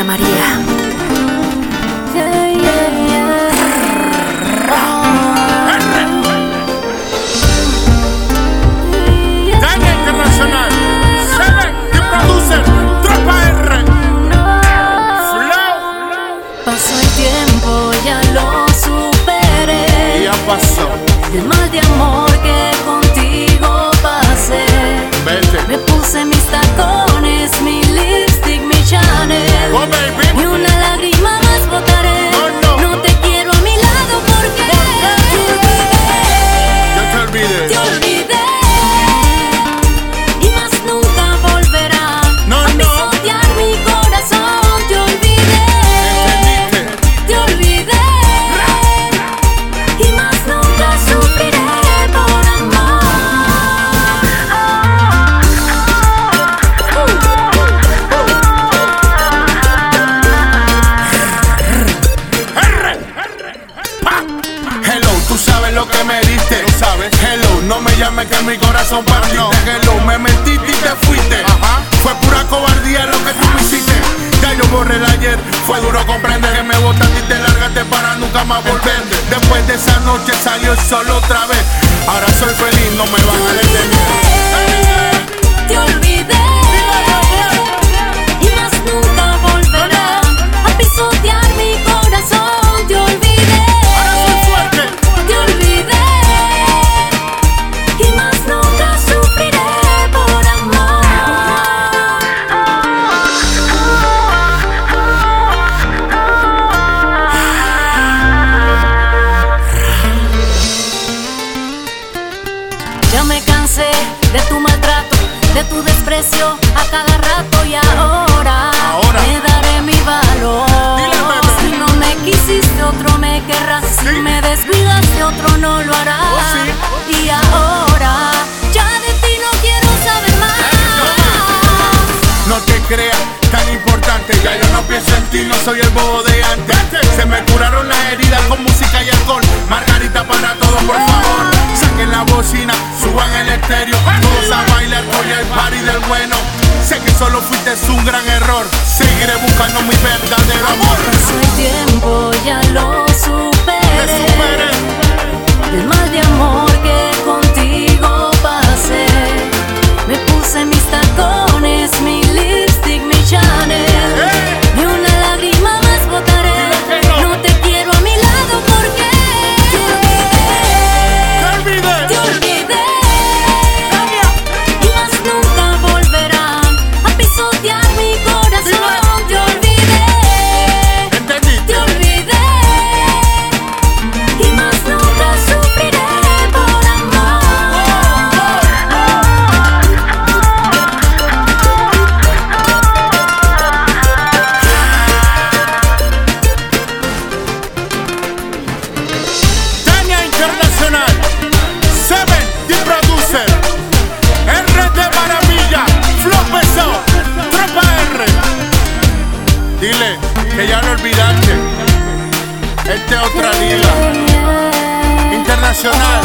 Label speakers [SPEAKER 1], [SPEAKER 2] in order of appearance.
[SPEAKER 1] Tania María.
[SPEAKER 2] Tania Internacional, Seven, The Producer, Tropa R, Flow.
[SPEAKER 1] Pasó el tiempo, ya lo superé.
[SPEAKER 2] Y ya pasó,
[SPEAKER 1] El mal de
[SPEAKER 2] no me llames que mi corazón partiste. Hello, me mentiste y te fuiste. Fue pura cobardía lo que tú me hiciste. Ya yo borré el ayer. Fue duro comprender que me botaste y te largaste para nunca más volver. Después de esa noche salió el sol otra vez. Ahora soy feliz, no me van a detener.
[SPEAKER 1] Te olvidé Ya me cansé de tu maltrato, de tu desprecio a cada rato y ahora,
[SPEAKER 2] Ahora.
[SPEAKER 1] me daré mi valor.
[SPEAKER 2] Dile.
[SPEAKER 1] Si no me quisiste, otro me querrá.
[SPEAKER 2] Sí.
[SPEAKER 1] Si me descuidaste, otro no lo hará.
[SPEAKER 2] Oh, sí.
[SPEAKER 1] Y ahora, ya de ti no quiero saber más.
[SPEAKER 2] No te creas tan importante, ya yo no pienso en ti, no soy el bobo de antes. Se me curaron las heridas con música y alcohol. Margarita para todos, por favor. Saquen la bocina, suban el estéreo. Todos a bailar, hoy el party del bueno. Sé que solo fuiste un gran error. Seguiré buscando mi verdadero amor.
[SPEAKER 1] Que
[SPEAKER 2] ya lo olvidaste. Esta es otra
[SPEAKER 1] amor.
[SPEAKER 2] internacional.